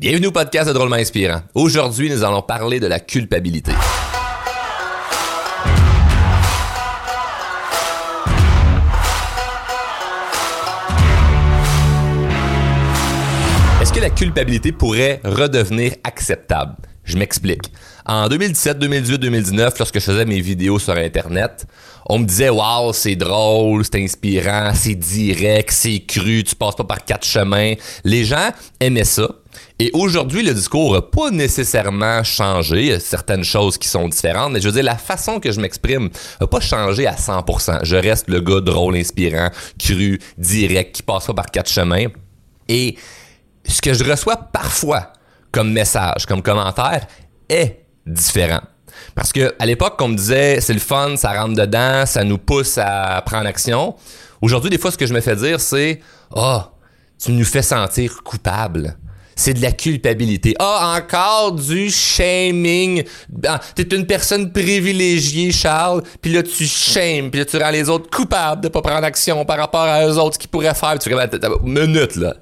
Bienvenue au podcast de Drôlement Inspirant. Aujourd'hui, nous allons parler de la culpabilité. Est-ce que la culpabilité pourrait redevenir acceptable? Je m'explique. En 2017, 2018, 2019, lorsque je faisais mes vidéos sur Internet, on me disait Waouh, c'est drôle, c'est inspirant, c'est direct, c'est cru, tu passes pas par quatre chemins. Les gens aimaient ça. Et aujourd'hui, le discours n'a pas nécessairement changé. Il y a certaines choses qui sont différentes, mais je veux dire, la façon que je m'exprime n'a pas changé à 100%. Je reste le gars drôle, inspirant, cru, direct, qui passe pas par quatre chemins. Et ce que je reçois parfois comme message, comme commentaire, est différent. Parce que à l'époque, on me disait c'est le fun, ça rentre dedans, ça nous pousse à prendre action. Aujourd'hui, des fois, ce que je me fais dire, c'est Ah, oh, tu nous fais sentir coupable. C'est de la culpabilité. Ah, encore du shaming. Ah, T'es une personne privilégiée, Charles, puis là, tu shames, puis là, tu rends les autres coupables de pas prendre action par rapport à eux autres, qu'ils pourraient faire. Tu minute, là.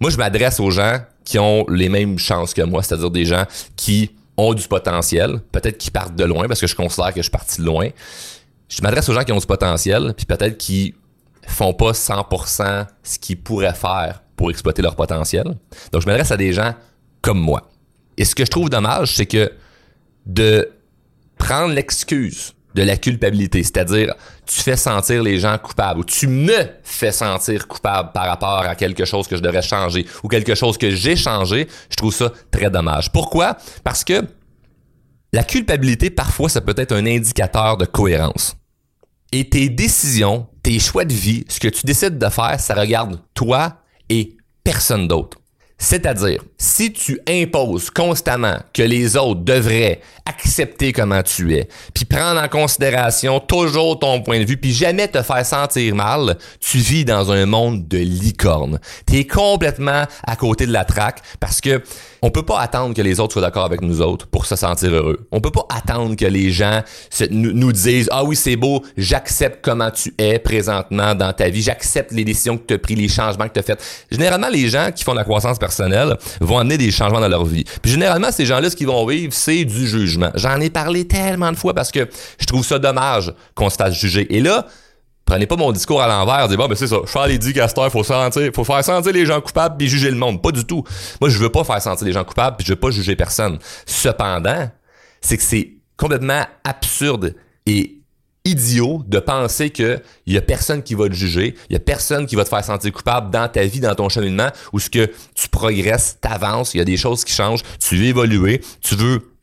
Moi, je m'adresse aux gens qui ont les mêmes chances que moi, c'est-à-dire des gens qui ont du potentiel, peut-être qui partent de loin parce que je considère que je suis parti de loin. Je m'adresse aux gens qui ont du potentiel, puis peut-être qui font pas 100% ce qu'ils pourraient faire pour exploiter leur potentiel. Donc je m'adresse à des gens comme moi. Et ce que je trouve dommage, c'est que de prendre l'excuse de la culpabilité, c'est-à-dire tu fais sentir les gens coupables ou tu me fais sentir coupable par rapport à quelque chose que je devrais changer ou quelque chose que j'ai changé, je trouve ça très dommage. Pourquoi? Parce que la culpabilité, parfois, ça peut être un indicateur de cohérence. Et tes décisions, tes choix de vie, ce que tu décides de faire, ça regarde toi et personne d'autre. C'est-à-dire, si tu imposes constamment que les autres devraient accepter comment tu es, puis prendre en considération toujours ton point de vue, puis jamais te faire sentir mal, tu vis dans un monde de licorne. Tu es complètement à côté de la traque parce que on peut pas attendre que les autres soient d'accord avec nous autres pour se sentir heureux. On peut pas attendre que les gens nous, disent ah oui c'est beau, j'accepte comment tu es présentement dans ta vie, j'accepte les décisions que tu as prises, les changements que tu as faits. Généralement les gens qui font de la croissance personnelle vont amener des changements dans leur vie. Puis généralement ces gens-là ce qu'ils vont vivre c'est du jugement. J'en ai parlé tellement de fois parce que je trouve ça dommage qu'on se fasse juger. Et là Prenez pas mon discours à l'envers, dites bon ben c'est ça, Charles dit Castor, faut sentir, faut faire sentir les gens coupables puis juger le monde, pas du tout. Moi je veux pas faire sentir les gens coupables puis je veux pas juger personne. Cependant, c'est que c'est complètement absurde et idiot de penser que y a personne qui va te juger, il y a personne qui va te faire sentir coupable dans ta vie, dans ton cheminement, où ce que tu progresses, t'avances, il y a des choses qui changent, tu veux évoluer, tu veux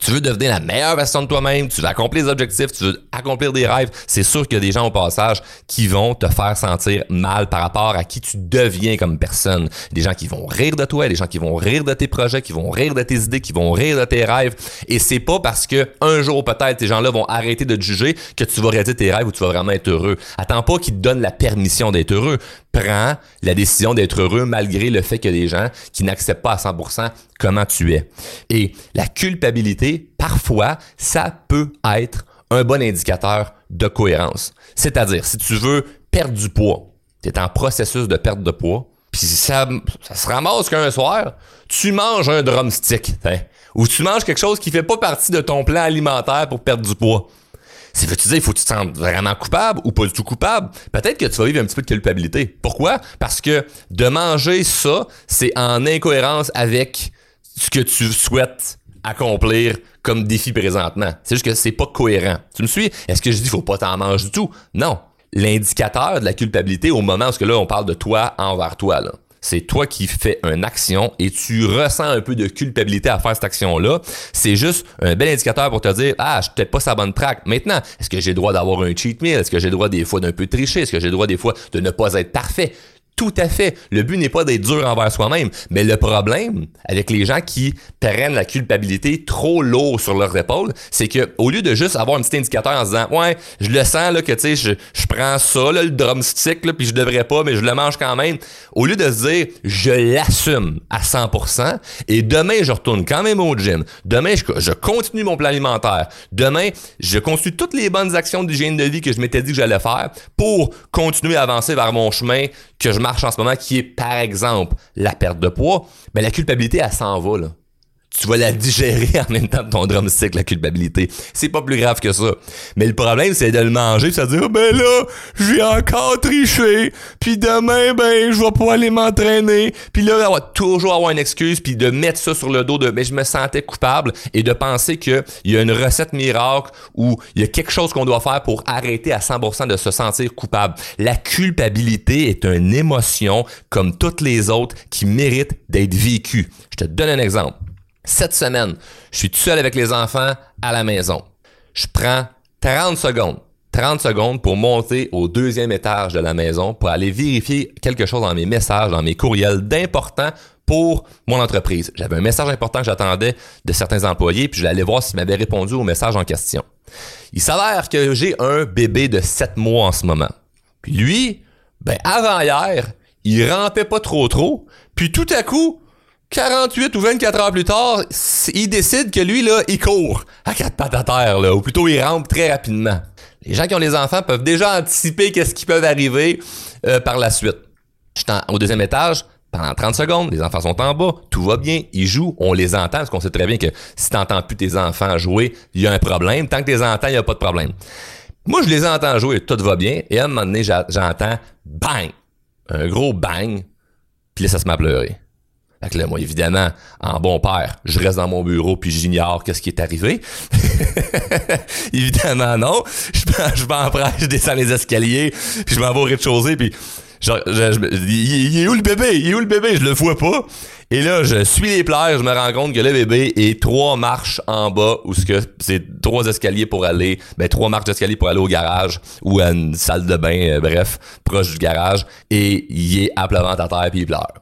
tu veux devenir la meilleure version de toi-même, tu veux accomplir des objectifs, tu veux accomplir des rêves, c'est sûr qu'il y a des gens au passage qui vont te faire sentir mal par rapport à qui tu deviens comme personne. Des gens qui vont rire de toi, des gens qui vont rire de tes projets, qui vont rire de tes idées, qui vont rire de tes rêves. Et c'est pas parce que un jour peut-être ces gens-là vont arrêter de te juger que tu vas réaliser tes rêves ou tu vas vraiment être heureux. Attends pas qu'ils te donnent la permission d'être heureux. Prends la décision d'être heureux malgré le fait a des gens qui n'acceptent pas à 100% comment tu es. Et la culpabilité, parfois, ça peut être un bon indicateur de cohérence. C'est-à-dire, si tu veux perdre du poids, tu es en processus de perte de poids, puis ça, ça se ramasse qu'un soir, tu manges un drumstick, hein, ou tu manges quelque chose qui fait pas partie de ton plan alimentaire pour perdre du poids. C'est veux-tu dire, il faut que tu te sentes vraiment coupable ou pas du tout coupable? Peut-être que tu vas vivre un petit peu de culpabilité. Pourquoi? Parce que de manger ça, c'est en incohérence avec ce que tu souhaites accomplir comme défi présentement. C'est juste que c'est pas cohérent. Tu me suis? Est-ce que je dis faut pas t'en manger du tout? Non. L'indicateur de la culpabilité au moment où là on parle de toi envers toi là. C'est toi qui fais une action et tu ressens un peu de culpabilité à faire cette action-là. C'est juste un bel indicateur pour te dire, ah, je suis peut-être pas sa bonne track. Maintenant, est-ce que j'ai le droit d'avoir un cheat meal? Est-ce que j'ai le droit des fois d'un peu tricher? Est-ce que j'ai le droit des fois de ne pas être parfait? Tout à fait. Le but n'est pas d'être dur envers soi-même, mais le problème avec les gens qui prennent la culpabilité trop lourd sur leurs épaules, c'est que au lieu de juste avoir un petit indicateur en se disant ouais, je le sens là que tu sais je, prends ça là, le drumstick là, puis je devrais pas mais je le mange quand même, au lieu de se dire je l'assume à 100% et demain je retourne quand même au gym. Demain je, continue mon plan alimentaire. Demain, je continue toutes les bonnes actions d'hygiène de vie que je m'étais dit que j'allais faire pour continuer à avancer vers mon chemin que je marche en ce moment, qui est par exemple la perte de poids, ben la culpabilité, elle s'en va là tu vas la digérer en même temps de ton drumstick, la culpabilité. C'est pas plus grave que ça. Mais le problème, c'est de le manger pis de dire, ben là, j'ai encore triché, puis demain, ben, je vais pas aller m'entraîner, puis là, on va toujours avoir une excuse, puis de mettre ça sur le dos de, mais ben, je me sentais coupable, et de penser qu'il y a une recette miracle ou il y a quelque chose qu'on doit faire pour arrêter à 100% de se sentir coupable. La culpabilité est une émotion comme toutes les autres qui méritent d'être vécue. Je te donne un exemple. Cette semaine, je suis tout seul avec les enfants à la maison. Je prends 30 secondes. 30 secondes pour monter au deuxième étage de la maison pour aller vérifier quelque chose dans mes messages, dans mes courriels d'important pour mon entreprise. J'avais un message important que j'attendais de certains employés, puis je vais aller voir s'ils m'avaient répondu au message en question. Il s'avère que j'ai un bébé de 7 mois en ce moment. Puis lui, ben avant hier, il rampait pas trop trop, puis tout à coup, 48 ou 24 heures plus tard, il décide que lui, là, il court à quatre pattes à terre, là, ou plutôt il rampe très rapidement. Les gens qui ont des enfants peuvent déjà anticiper qu'est-ce qui peut arriver euh, par la suite. Je suis au deuxième étage, pendant 30 secondes, les enfants sont en bas, tout va bien, ils jouent, on les entend, parce qu'on sait très bien que si t'entends plus tes enfants jouer, il y a un problème. Tant que tu les entends, il n'y a pas de problème. Moi, je les entends jouer, tout va bien, et à un moment donné, j'entends bang! Un gros bang, puis là, ça se met à. Fait que là, moi, évidemment, en bon père, je reste dans mon bureau puis j'ignore qu'est-ce qui est arrivé. évidemment, non. Je, je m'empresse, je descends les escaliers, puis je m'en vais au rez-de-chaussée, puis genre, il, est où le bébé? Il est où le bébé? Je le vois pas. Et là, je suis les pleurs, je me rends compte que le bébé est trois marches en bas, ou ce que c'est trois escaliers pour aller, ben trois marches d'escalier pour aller au garage ou à une salle de bain, euh, bref, proche du garage, et il est à plat à terre puis il pleure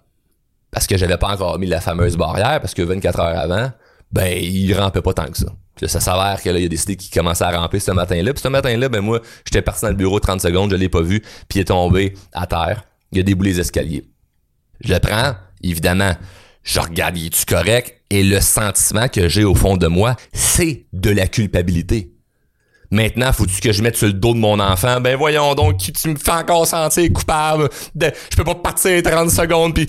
parce que j'avais pas encore mis la fameuse barrière, parce que 24 heures avant, ben, il rampait pas tant que ça. ça s'avère que là, il a décidé qu'il commençait à ramper ce matin-là. Puis ce matin-là, ben moi, j'étais parti dans le bureau 30 secondes, je l'ai pas vu, puis il est tombé à terre. Il a déboulé les escaliers. Je le prends, évidemment, je regarde, il est-tu correct? Et le sentiment que j'ai au fond de moi, c'est de la culpabilité. Maintenant, faut-tu que je mette sur le dos de mon enfant? Ben voyons donc, tu me fais encore sentir coupable. De, je peux pas partir 30 secondes, puis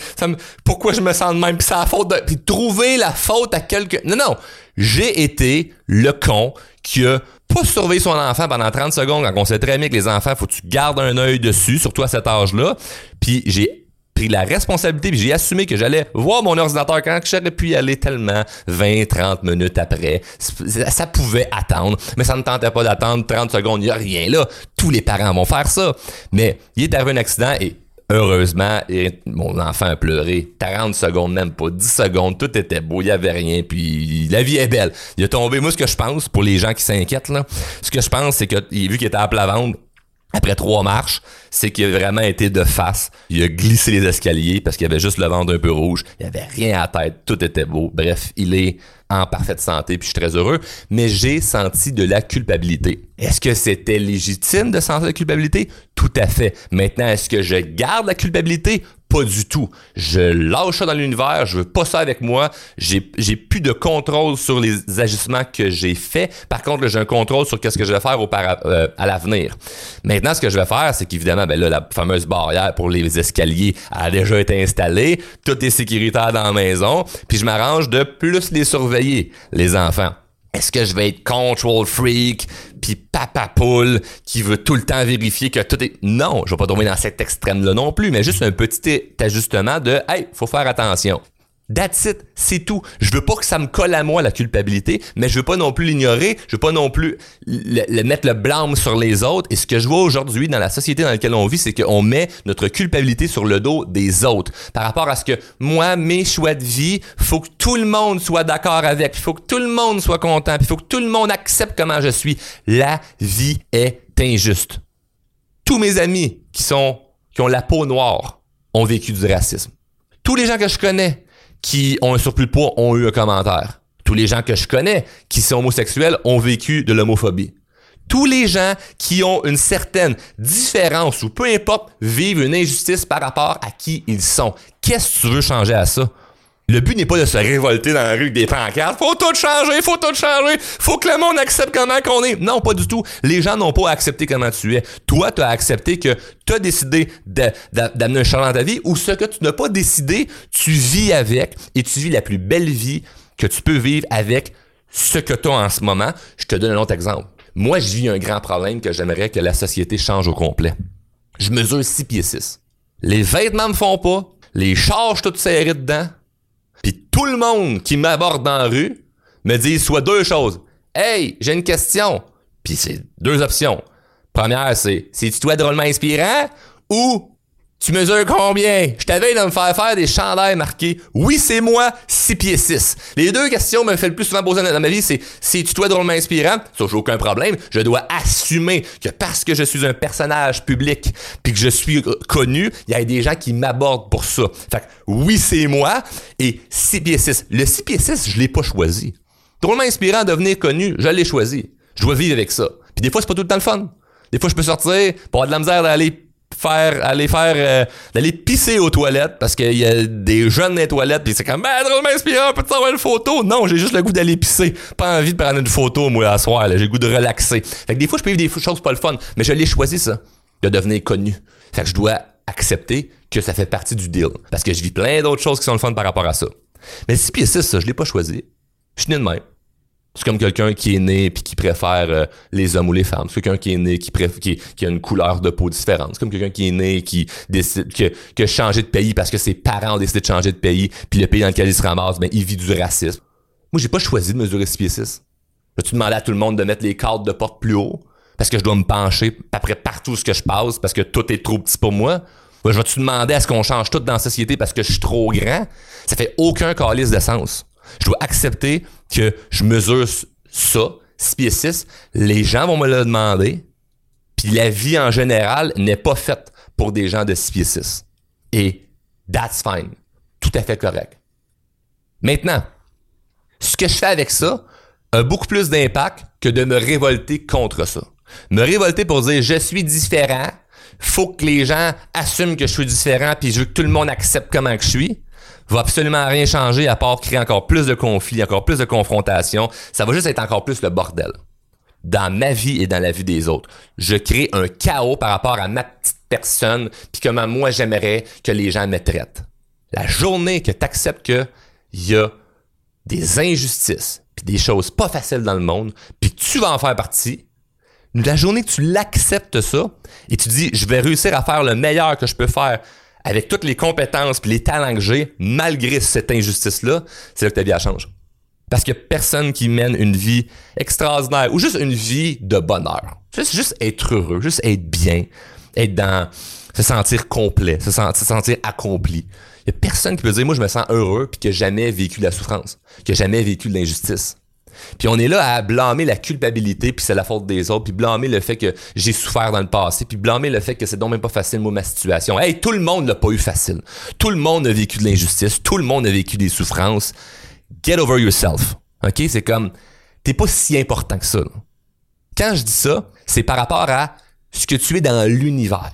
pourquoi je me sens de même? Puis c'est la faute de... Puis trouver la faute à quelqu'un... Non, non. J'ai été le con qui a pas surveillé son enfant pendant 30 secondes quand on sait très bien que les enfants, faut que tu gardes un œil dessus, surtout à cet âge-là. Puis j'ai la responsabilité, puis j'ai assumé que j'allais voir mon ordinateur quand j'aurais pu y aller tellement 20, 30 minutes après. Ça pouvait attendre, mais ça ne tentait pas d'attendre 30 secondes, il n'y a rien là. Tous les parents vont faire ça. Mais il est arrivé un accident et heureusement, mon enfant a pleuré 40 secondes, même pas 10 secondes, tout était beau, il n'y avait rien, puis la vie est belle. Il est tombé, moi ce que je pense, pour les gens qui s'inquiètent, là, ce que je pense, c'est que vu qu'il était à plat ventre, après trois marches, c'est qu'il a vraiment été de face. Il a glissé les escaliers parce qu'il avait juste le ventre un peu rouge. Il avait rien à tête. Tout était beau. Bref, il est en parfaite santé puis je suis très heureux. Mais j'ai senti de la culpabilité. Est-ce que c'était légitime de sentir la culpabilité? Tout à fait. Maintenant, est-ce que je garde la culpabilité? Pas du tout. Je lâche ça dans l'univers, je veux pas ça avec moi. J'ai, plus de contrôle sur les ajustements que j'ai faits. Par contre, j'ai un contrôle sur qu'est-ce que je vais faire au euh, à l'avenir. Maintenant, ce que je vais faire, c'est qu'évidemment, ben là, la fameuse barrière pour les escaliers a déjà été installée. Tout est sécuritaire dans la maison. Puis je m'arrange de plus les surveiller, les enfants. Est-ce que je vais être control freak, puis papa poule qui veut tout le temps vérifier que tout est... Non, je vais pas tomber dans cet extrême-là non plus, mais juste un petit ajustement de « Hey, faut faire attention ». That's it, c'est tout. Je veux pas que ça me colle à moi la culpabilité, mais je veux pas non plus l'ignorer, je veux pas non plus mettre le blâme sur les autres. Et ce que je vois aujourd'hui dans la société dans laquelle on vit, c'est qu'on met notre culpabilité sur le dos des autres. Par rapport à ce que moi, mes choix de vie, faut que tout le monde soit d'accord avec, il faut que tout le monde soit content, il faut que tout le monde accepte comment je suis. La vie est injuste. Tous mes amis qui sont qui ont la peau noire ont vécu du racisme. Tous les gens que je connais qui ont un surplus de poids ont eu un commentaire. Tous les gens que je connais qui sont homosexuels ont vécu de l'homophobie. Tous les gens qui ont une certaine différence ou peu importe vivent une injustice par rapport à qui ils sont. Qu'est-ce que tu veux changer à ça? Le but n'est pas de se révolter dans la rue avec des pancartes. Faut tout changer, faut tout changer. Faut que le monde accepte comment qu'on est. Non, pas du tout. Les gens n'ont pas accepté comment tu es. Toi, tu as accepté que tu as décidé d'amener un changement dans ta vie ou ce que tu n'as pas décidé, tu vis avec et tu vis la plus belle vie que tu peux vivre avec ce que tu as en ce moment. Je te donne un autre exemple. Moi, je vis un grand problème que j'aimerais que la société change au complet. Je mesure 6 pieds 6. Les vêtements me font pas. Les charges toutes serrées dedans tout le monde qui m'aborde dans la rue me dit soit deux choses. Hey, j'ai une question. Puis c'est deux options. Première, c'est c'est-tu toi drôlement inspirant ou tu mesures combien? Je t'avais de me faire faire des chandails marqués. Oui, c'est moi, 6 pieds 6. Les deux questions me fait le plus souvent poser dans ma vie, c'est si tu toi drôlement inspirant? Ça, j'ai aucun problème. Je dois assumer que parce que je suis un personnage public puis que je suis connu, il y a des gens qui m'abordent pour ça. Fait que oui, c'est moi et 6 pieds 6. Le 6 pieds 6, je l'ai pas choisi. Drôlement inspirant, devenir connu, je l'ai choisi. Je dois vivre avec ça. Puis des fois, c'est pas tout le temps le fun. Des fois, je peux sortir pour avoir de la misère d'aller faire aller faire euh, d'aller pisser aux toilettes parce qu'il y a des jeunes dans les toilettes puis c'est comme ben drôlement inspirant peut-être avoir une photo? Non j'ai juste le goût d'aller pisser. Pas envie de prendre une photo moi à soir j'ai le goût de relaxer. Fait que des fois je peux vivre des choses pas le fun mais je l'ai choisi ça de devenir connu. Fait que je dois accepter que ça fait partie du deal parce que je vis plein d'autres choses qui sont le fun par rapport à ça. Mais si puis ça je l'ai pas choisi. Je suis né de même c'est comme quelqu'un qui est né puis qui préfère euh, les hommes ou les femmes. C'est quelqu'un qui est né qui, qui, qui, a une couleur de peau différente. C'est comme quelqu'un qui est né qui décide que, que changer de pays parce que ses parents ont décidé de changer de pays puis le pays dans lequel il se ramasse, ben il vit du racisme. Moi, j'ai pas choisi de mesurer 6 pieds 6. J'ai-tu demandé à tout le monde de mettre les cadres de porte plus haut parce que je dois me pencher après partout ce que je passe parce que tout est trop petit pour moi? je vais-tu demander à ce qu'on change tout dans la société parce que je suis trop grand? Ça fait aucun calice de sens. Je dois accepter que je mesure ça, 6 pieds 6. Les gens vont me le demander. Puis la vie en général n'est pas faite pour des gens de 6 pieds 6. Et that's fine. Tout à fait correct. Maintenant, ce que je fais avec ça a beaucoup plus d'impact que de me révolter contre ça. Me révolter pour dire je suis différent, faut que les gens assument que je suis différent puis je veux que tout le monde accepte comment que je suis va absolument rien changer à part créer encore plus de conflits, encore plus de confrontations. Ça va juste être encore plus le bordel. Dans ma vie et dans la vie des autres. Je crée un chaos par rapport à ma petite personne, puis comment moi j'aimerais que les gens me traitent. La journée que tu acceptes qu'il y a des injustices, puis des choses pas faciles dans le monde, puis tu vas en faire partie, la journée que tu l'acceptes ça, et tu dis, je vais réussir à faire le meilleur que je peux faire avec toutes les compétences et les talents que j'ai, malgré cette injustice-là, c'est là que ta vie change. Parce qu'il n'y a personne qui mène une vie extraordinaire ou juste une vie de bonheur. Juste, juste être heureux, juste être bien, être dans, se sentir complet, se, sentir, se sentir accompli. Il n'y a personne qui peut dire, moi, je me sens heureux puis n'a jamais vécu de la souffrance, n'a jamais vécu de l'injustice. Puis on est là à blâmer la culpabilité, puis c'est la faute des autres, puis blâmer le fait que j'ai souffert dans le passé, puis blâmer le fait que c'est donc même pas facile, moi, ma situation. Hey, tout le monde l'a pas eu facile. Tout le monde a vécu de l'injustice, tout le monde a vécu des souffrances. Get over yourself. OK? C'est comme, t'es pas si important que ça. Quand je dis ça, c'est par rapport à ce que tu es dans l'univers.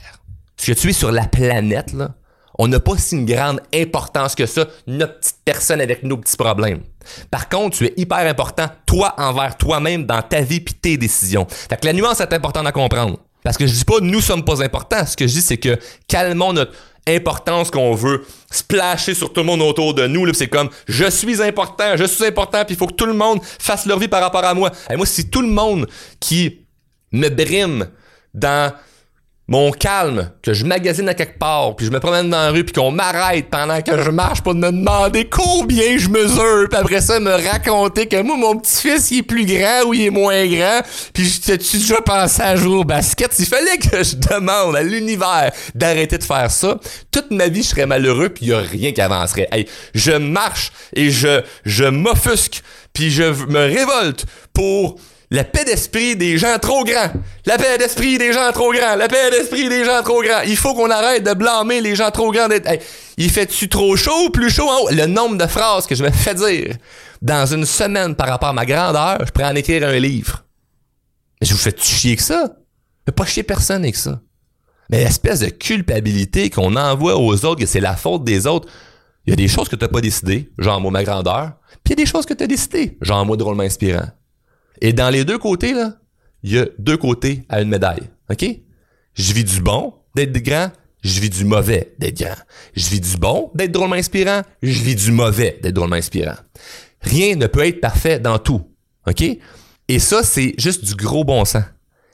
Ce que tu es sur la planète, là on n'a pas si une grande importance que ça, notre petite personne avec nos petits problèmes. Par contre, tu es hyper important, toi envers toi-même, dans ta vie puis tes décisions. Fait que la nuance est importante à comprendre. Parce que je dis pas nous sommes pas importants. Ce que je dis, c'est que calmons notre importance qu'on veut splasher sur tout le monde autour de nous. C'est comme je suis important, je suis important, puis il faut que tout le monde fasse leur vie par rapport à moi. Et moi, si tout le monde qui me brime dans mon calme, que je magasine à quelque part, puis je me promène dans la rue, puis qu'on m'arrête pendant que je marche pour me demander combien je mesure, puis après ça me raconter que moi mon petit-fils il est plus grand ou il est moins grand, puis tu déjà pensé à jouer au basket, il fallait que je demande à l'univers d'arrêter de faire ça, toute ma vie je serais malheureux puis il a rien qui avancerait. Je marche et je je m'offusque, puis je me révolte pour la paix d'esprit des gens trop grands. La paix d'esprit des gens trop grands. La paix d'esprit des gens trop grands. Il faut qu'on arrête de blâmer les gens trop grands il fait-tu trop chaud ou plus chaud en? Le nombre de phrases que je me fais dire dans une semaine par rapport à ma grandeur, je pourrais en écrire un livre. Mais je vous fais chier que ça? Je pas chier personne avec ça. Mais l'espèce de culpabilité qu'on envoie aux autres, que c'est la faute des autres, Il y a des choses que tu n'as pas décidées, genre moi ma grandeur, puis il y a des choses que tu as décidées, genre moi drôlement inspirant. Et dans les deux côtés, là, il y a deux côtés à une médaille. OK? Je vis du bon d'être grand, je vis du mauvais d'être grand. Je vis du bon d'être drôlement inspirant, je vis du mauvais d'être drôlement inspirant. Rien ne peut être parfait dans tout. OK? Et ça, c'est juste du gros bon sens.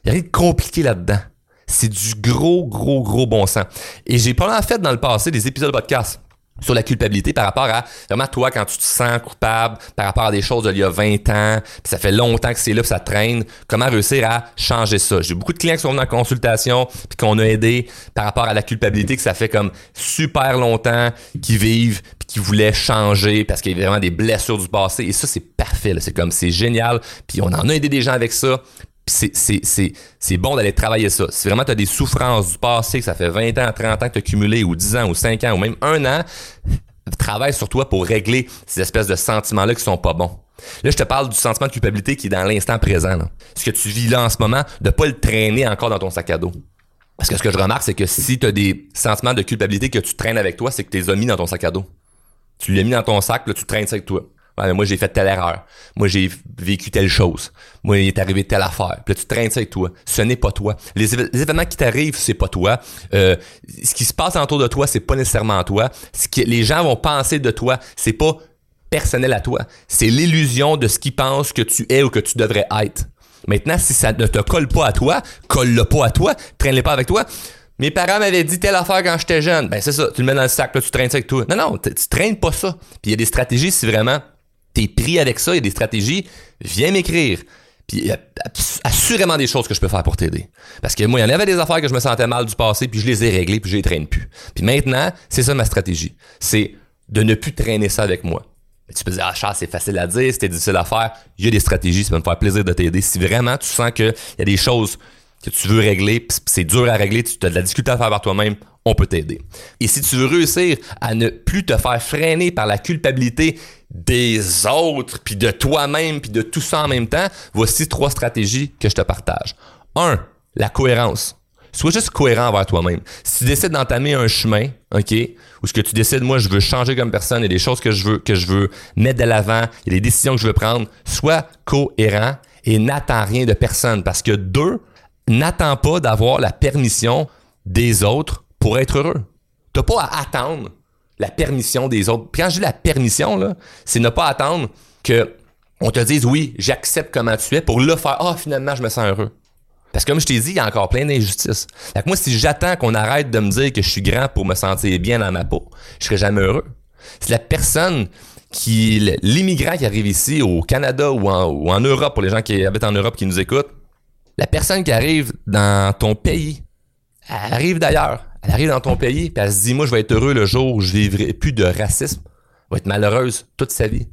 Il n'y a rien de compliqué là-dedans. C'est du gros, gros, gros bon sens. Et j'ai pas en fait dans le passé des épisodes de podcast sur la culpabilité par rapport à vraiment toi quand tu te sens coupable par rapport à des choses d'il y a 20 ans, puis ça fait longtemps que c'est là, puis ça traîne, comment réussir à changer ça? J'ai beaucoup de clients qui sont venus en consultation puis qu'on a aidé par rapport à la culpabilité que ça fait comme super longtemps qu'ils vivent puis qu'ils voulaient changer parce qu'il y a vraiment des blessures du passé. Et ça c'est parfait, c'est comme c'est génial, puis on en a aidé des gens avec ça, c'est bon d'aller travailler ça. Si vraiment tu as des souffrances du passé, que ça fait 20 ans, 30 ans que tu as cumulé, ou 10 ans, ou 5 ans, ou même un an, travaille sur toi pour régler ces espèces de sentiments-là qui sont pas bons. Là, je te parle du sentiment de culpabilité qui est dans l'instant présent. Ce que tu vis là en ce moment, de pas le traîner encore dans ton sac à dos. Parce que ce que je remarque, c'est que si tu as des sentiments de culpabilité que tu traînes avec toi, c'est que tu les as mis dans ton sac à dos. Tu l'as mis dans ton sac, tu traînes ça avec toi moi, j'ai fait telle erreur. Moi, j'ai vécu telle chose. Moi, il est arrivé telle affaire. Puis là, tu traînes ça avec toi. Ce n'est pas toi. Les, événements qui t'arrivent, c'est pas toi. Euh, ce qui se passe autour de toi, c'est pas nécessairement toi. Ce que les gens vont penser de toi, c'est pas personnel à toi. C'est l'illusion de ce qu'ils pensent que tu es ou que tu devrais être. Maintenant, si ça ne te colle pas à toi, colle-le pas à toi, traîne-le pas avec toi. Mes parents m'avaient dit telle affaire quand j'étais jeune. Ben c'est ça, tu le mets dans le sac, là, tu traînes ça avec toi. Non, non, tu traînes pas ça. Puis il y a des stratégies si vraiment t'es pris avec ça, il y a des stratégies, viens m'écrire. Puis il y a assurément des choses que je peux faire pour t'aider. Parce que moi, il y en avait des affaires que je me sentais mal du passé, puis je les ai réglées, puis je les traîne plus. Puis maintenant, c'est ça ma stratégie. C'est de ne plus traîner ça avec moi. tu peux dire, ah, Charles, c'est facile à dire, c'était difficile à faire. Il y a des stratégies, ça va me faire plaisir de t'aider. Si vraiment tu sens qu'il y a des choses que tu veux régler, c'est dur à régler, tu as de la difficulté à faire par toi-même, on peut t'aider. Et si tu veux réussir à ne plus te faire freiner par la culpabilité des autres, puis de toi-même, puis de tout ça en même temps, voici trois stratégies que je te partage. Un, la cohérence. Sois juste cohérent envers toi-même. Si tu décides d'entamer un chemin, OK, ou ce que tu décides, moi, je veux changer comme personne, il y a des choses que je veux, que je veux mettre de l'avant, il y a des décisions que je veux prendre, sois cohérent et n'attends rien de personne. Parce que deux, n'attends pas d'avoir la permission des autres pour être heureux. T'as pas à attendre la permission des autres. Puis quand je dis la permission, c'est ne pas attendre que on te dise oui, j'accepte comment tu es pour le faire. Ah, finalement, je me sens heureux. Parce que comme je t'ai dit, il y a encore plein d'injustices. Fait que moi, si j'attends qu'on arrête de me dire que je suis grand pour me sentir bien dans ma peau, je serai jamais heureux. C'est la personne qui, l'immigrant qui arrive ici au Canada ou en, Europe, pour les gens qui habitent en Europe qui nous écoutent, la personne qui arrive dans ton pays, arrive d'ailleurs, elle arrive dans ton pays, puis elle se dit, moi, je vais être heureux le jour où je vivrai plus de racisme. Elle va être malheureuse toute sa vie.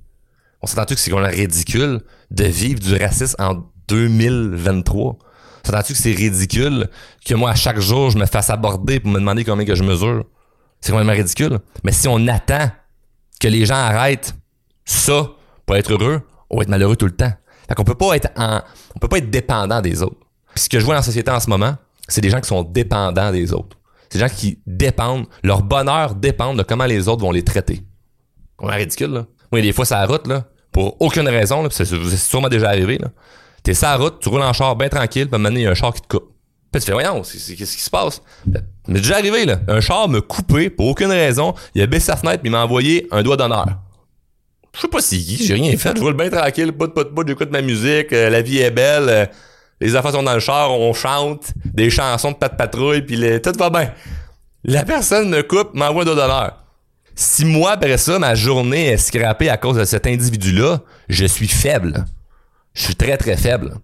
On s'entend-tu que c'est qu'on ridicule de vivre du racisme en 2023? On s'entend-tu que c'est ridicule que moi, à chaque jour, je me fasse aborder pour me demander combien que je mesure? C'est complètement ridicule. Mais si on attend que les gens arrêtent ça pour être heureux, on va être malheureux tout le temps. Fait qu'on peut pas être en, on peut pas être dépendant des autres. Puis ce que je vois dans la société en ce moment, c'est des gens qui sont dépendants des autres. C'est des gens qui dépendent, leur bonheur dépend de comment les autres vont les traiter. C'est ridicule, là. Moi, des fois, ça route, là, pour aucune raison, là, c'est sûrement déjà arrivé, là. T'es sur la route, tu roules en char bien tranquille, puis maintenant, il y a un char qui te coupe. Puis tu fais, voyons, qu'est-ce qui se passe? Mais déjà arrivé, là. Un char me coupé pour aucune raison. Il a baissé sa fenêtre, puis il m'a envoyé un doigt d'honneur. Je sais pas si j'ai rien fait. Je roule bien tranquille, bout, bout, j'écoute ma musique, euh, la vie est belle. Euh, les affaires sont dans le char, on chante des chansons de pat patrouille, puis tout va bien. La personne me coupe, m'envoie un d'honneur. Si moi, après ça, ma journée est scrappée à cause de cet individu-là, je suis faible. Je suis très, très faible.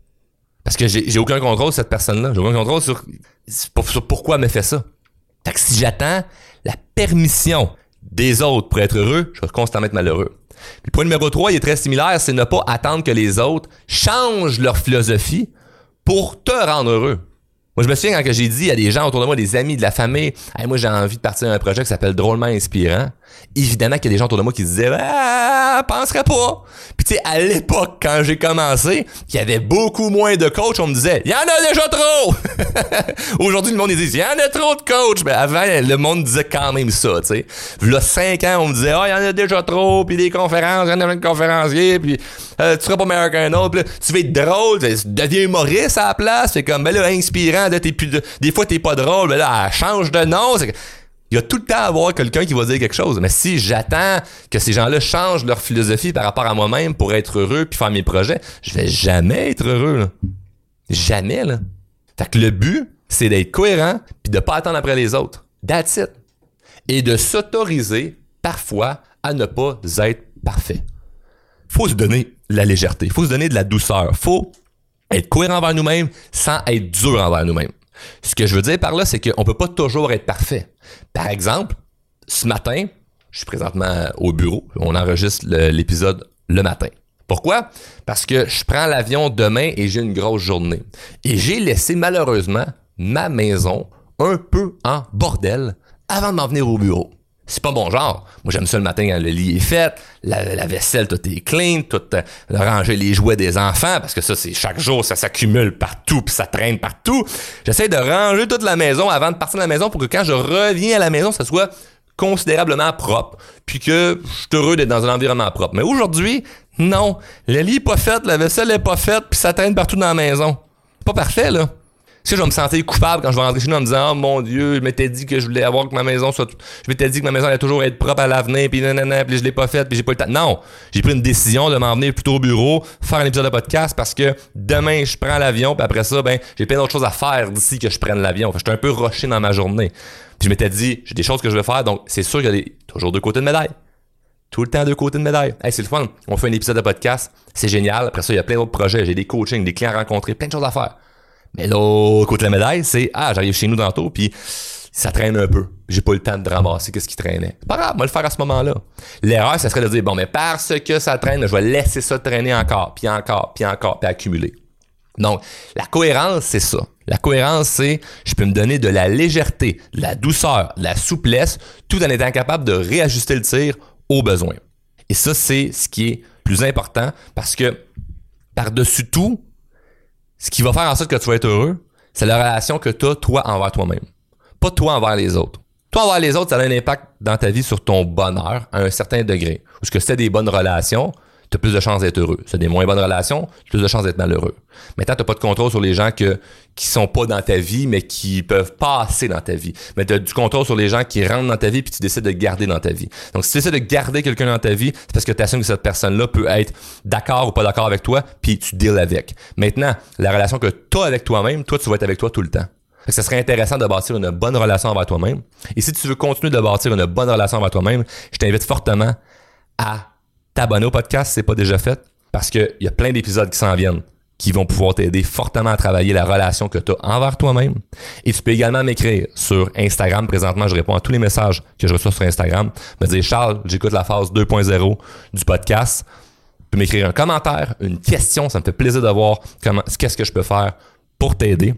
Parce que j'ai aucun contrôle sur cette personne-là. J'ai aucun contrôle sur, sur, pourquoi elle me fait ça. Fait que si j'attends la permission des autres pour être heureux, je vais constamment être malheureux. Le point numéro 3, il est très similaire, c'est ne pas attendre que les autres changent leur philosophie pour te rendre heureux. Moi, je me souviens quand j'ai dit à des gens autour de moi, des amis, de la famille, moi, j'ai envie de partir d'un projet qui s'appelle Drôlement Inspirant. Évidemment qu'il y a des gens autour de moi qui disaient Ah, penserais pas. Puis tu sais, à l'époque, quand j'ai commencé, il y avait beaucoup moins de coachs, on me disait Il y en a déjà trop! Aujourd'hui, le monde dit Il y en a trop de coachs! Mais avant, le monde disait quand même ça, tu sais. Là, cinq ans, on me disait Ah, il y en a déjà trop, puis des conférences, il y en a plein de conférenciers, puis euh, tu seras pas meilleur qu'un autre, tu vas être drôle, deviens humoriste à la place, c'est comme, ben là, inspirant, là, t'es plus de, des fois t'es pas drôle, ben là, change de nom, il y a tout le temps à avoir quelqu'un qui va dire quelque chose. Mais si j'attends que ces gens-là changent leur philosophie par rapport à moi-même pour être heureux puis faire mes projets, je vais jamais être heureux. Jamais, là. Fait que le but, c'est d'être cohérent puis de pas attendre après les autres. That's it. Et de s'autoriser, parfois, à ne pas être parfait. Faut se donner la légèreté. Faut se donner de la douceur. Faut être cohérent envers nous-mêmes sans être dur envers nous-mêmes. Ce que je veux dire par là, c'est qu'on peut pas toujours être parfait. Par exemple, ce matin, je suis présentement au bureau. On enregistre l'épisode le matin. Pourquoi? Parce que je prends l'avion demain et j'ai une grosse journée. Et j'ai laissé malheureusement ma maison un peu en bordel avant de m'en venir au bureau c'est pas bon genre. Moi, j'aime ça le matin quand le lit est fait, la, vaisselle, tout est clean, tout euh, ranger les jouets des enfants, parce que ça, c'est chaque jour, ça s'accumule partout, puis ça traîne partout. J'essaie de ranger toute la maison avant de partir de la maison pour que quand je reviens à la maison, ça soit considérablement propre, puis que je suis heureux d'être dans un environnement propre. Mais aujourd'hui, non. Le lit est pas fait, la vaisselle est pas faite, puis ça traîne partout dans la maison. Pas parfait, là. Est-ce que je vais me sentir coupable quand je vais rentrer chez nous en me disant, oh mon Dieu, je m'étais dit que je voulais avoir que ma maison soit, je m'étais dit que ma maison allait toujours être propre à l'avenir, puis nanana, puis je l'ai pas faite, puis j'ai pas eu le temps. Non, j'ai pris une décision de m'en venir plutôt au bureau, faire un épisode de podcast parce que demain je prends l'avion, puis après ça, ben j'ai plein d'autres choses à faire d'ici que je prenne l'avion. Enfin, j'étais un peu rushé dans ma journée. Puis je m'étais dit, j'ai des choses que je veux faire, donc c'est sûr qu'il y a toujours deux côtés de médaille. Tout le temps deux côtés de médaille. Hey, c'est le fun. On fait un épisode de podcast, c'est génial. Après ça, il y a plein d'autres projets. J'ai des coachings, des clients rencontrés, plein de choses à faire. Mais l'autre côté de la médaille, c'est ah, j'arrive chez nous tantôt, puis ça traîne un peu. J'ai pas le temps de ramasser qu'est-ce qui traînait. Pas grave, va le faire à ce moment-là. L'erreur, ça serait de dire bon, mais parce que ça traîne, je vais laisser ça traîner encore, puis encore, puis encore, puis accumuler. Donc, la cohérence, c'est ça. La cohérence, c'est je peux me donner de la légèreté, de la douceur, de la souplesse, tout en étant capable de réajuster le tir aux besoins. Et ça, c'est ce qui est plus important parce que par-dessus tout, ce qui va faire en sorte que tu vas être heureux, c'est la relation que tu as, toi, envers toi-même. Pas toi envers les autres. Toi envers les autres, ça a un impact dans ta vie sur ton bonheur à un certain degré. Parce que si tu des bonnes relations, tu as plus de chances d'être heureux. Tu des moins bonnes relations, tu as plus de chances d'être malheureux. Maintenant, tu n'as pas de contrôle sur les gens que, qui sont pas dans ta vie, mais qui peuvent passer dans ta vie. Mais tu as du contrôle sur les gens qui rentrent dans ta vie puis tu décides de garder dans ta vie. Donc, si tu essaies de garder quelqu'un dans ta vie, c'est parce que tu assumes que cette personne-là peut être d'accord ou pas d'accord avec toi, puis tu deals avec. Maintenant, la relation que tu as avec toi-même, toi, tu vas être avec toi tout le temps. Ça serait intéressant de bâtir une bonne relation avec toi-même. Et si tu veux continuer de bâtir une bonne relation avec toi-même, je t'invite fortement à t'abonner au podcast si c'est pas déjà fait parce qu'il y a plein d'épisodes qui s'en viennent qui vont pouvoir t'aider fortement à travailler la relation que tu as envers toi-même. Et tu peux également m'écrire sur Instagram. Présentement, je réponds à tous les messages que je reçois sur Instagram. Me dire, Charles, j'écoute la phase 2.0 du podcast. Tu peux m'écrire un commentaire, une question. Ça me fait plaisir de voir comment, qu'est-ce que je peux faire pour t'aider.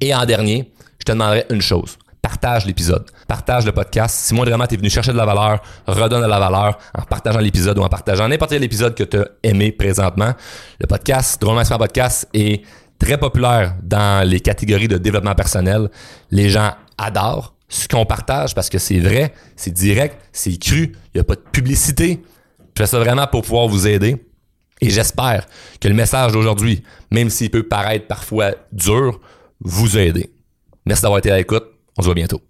Et en dernier, je te demanderai une chose partage l'épisode, partage le podcast. Si moi vraiment tu es venu chercher de la valeur, redonne de la valeur en partageant l'épisode ou en partageant n'importe quel épisode que tu as aimé présentement. Le podcast, Drôlement Smart Podcast est très populaire dans les catégories de développement personnel. Les gens adorent ce qu'on partage parce que c'est vrai, c'est direct, c'est cru, il n'y a pas de publicité. Je fais ça vraiment pour pouvoir vous aider. Et j'espère que le message d'aujourd'hui, même s'il peut paraître parfois dur, vous aidé. Merci d'avoir été à l'écoute. On se voit bientôt.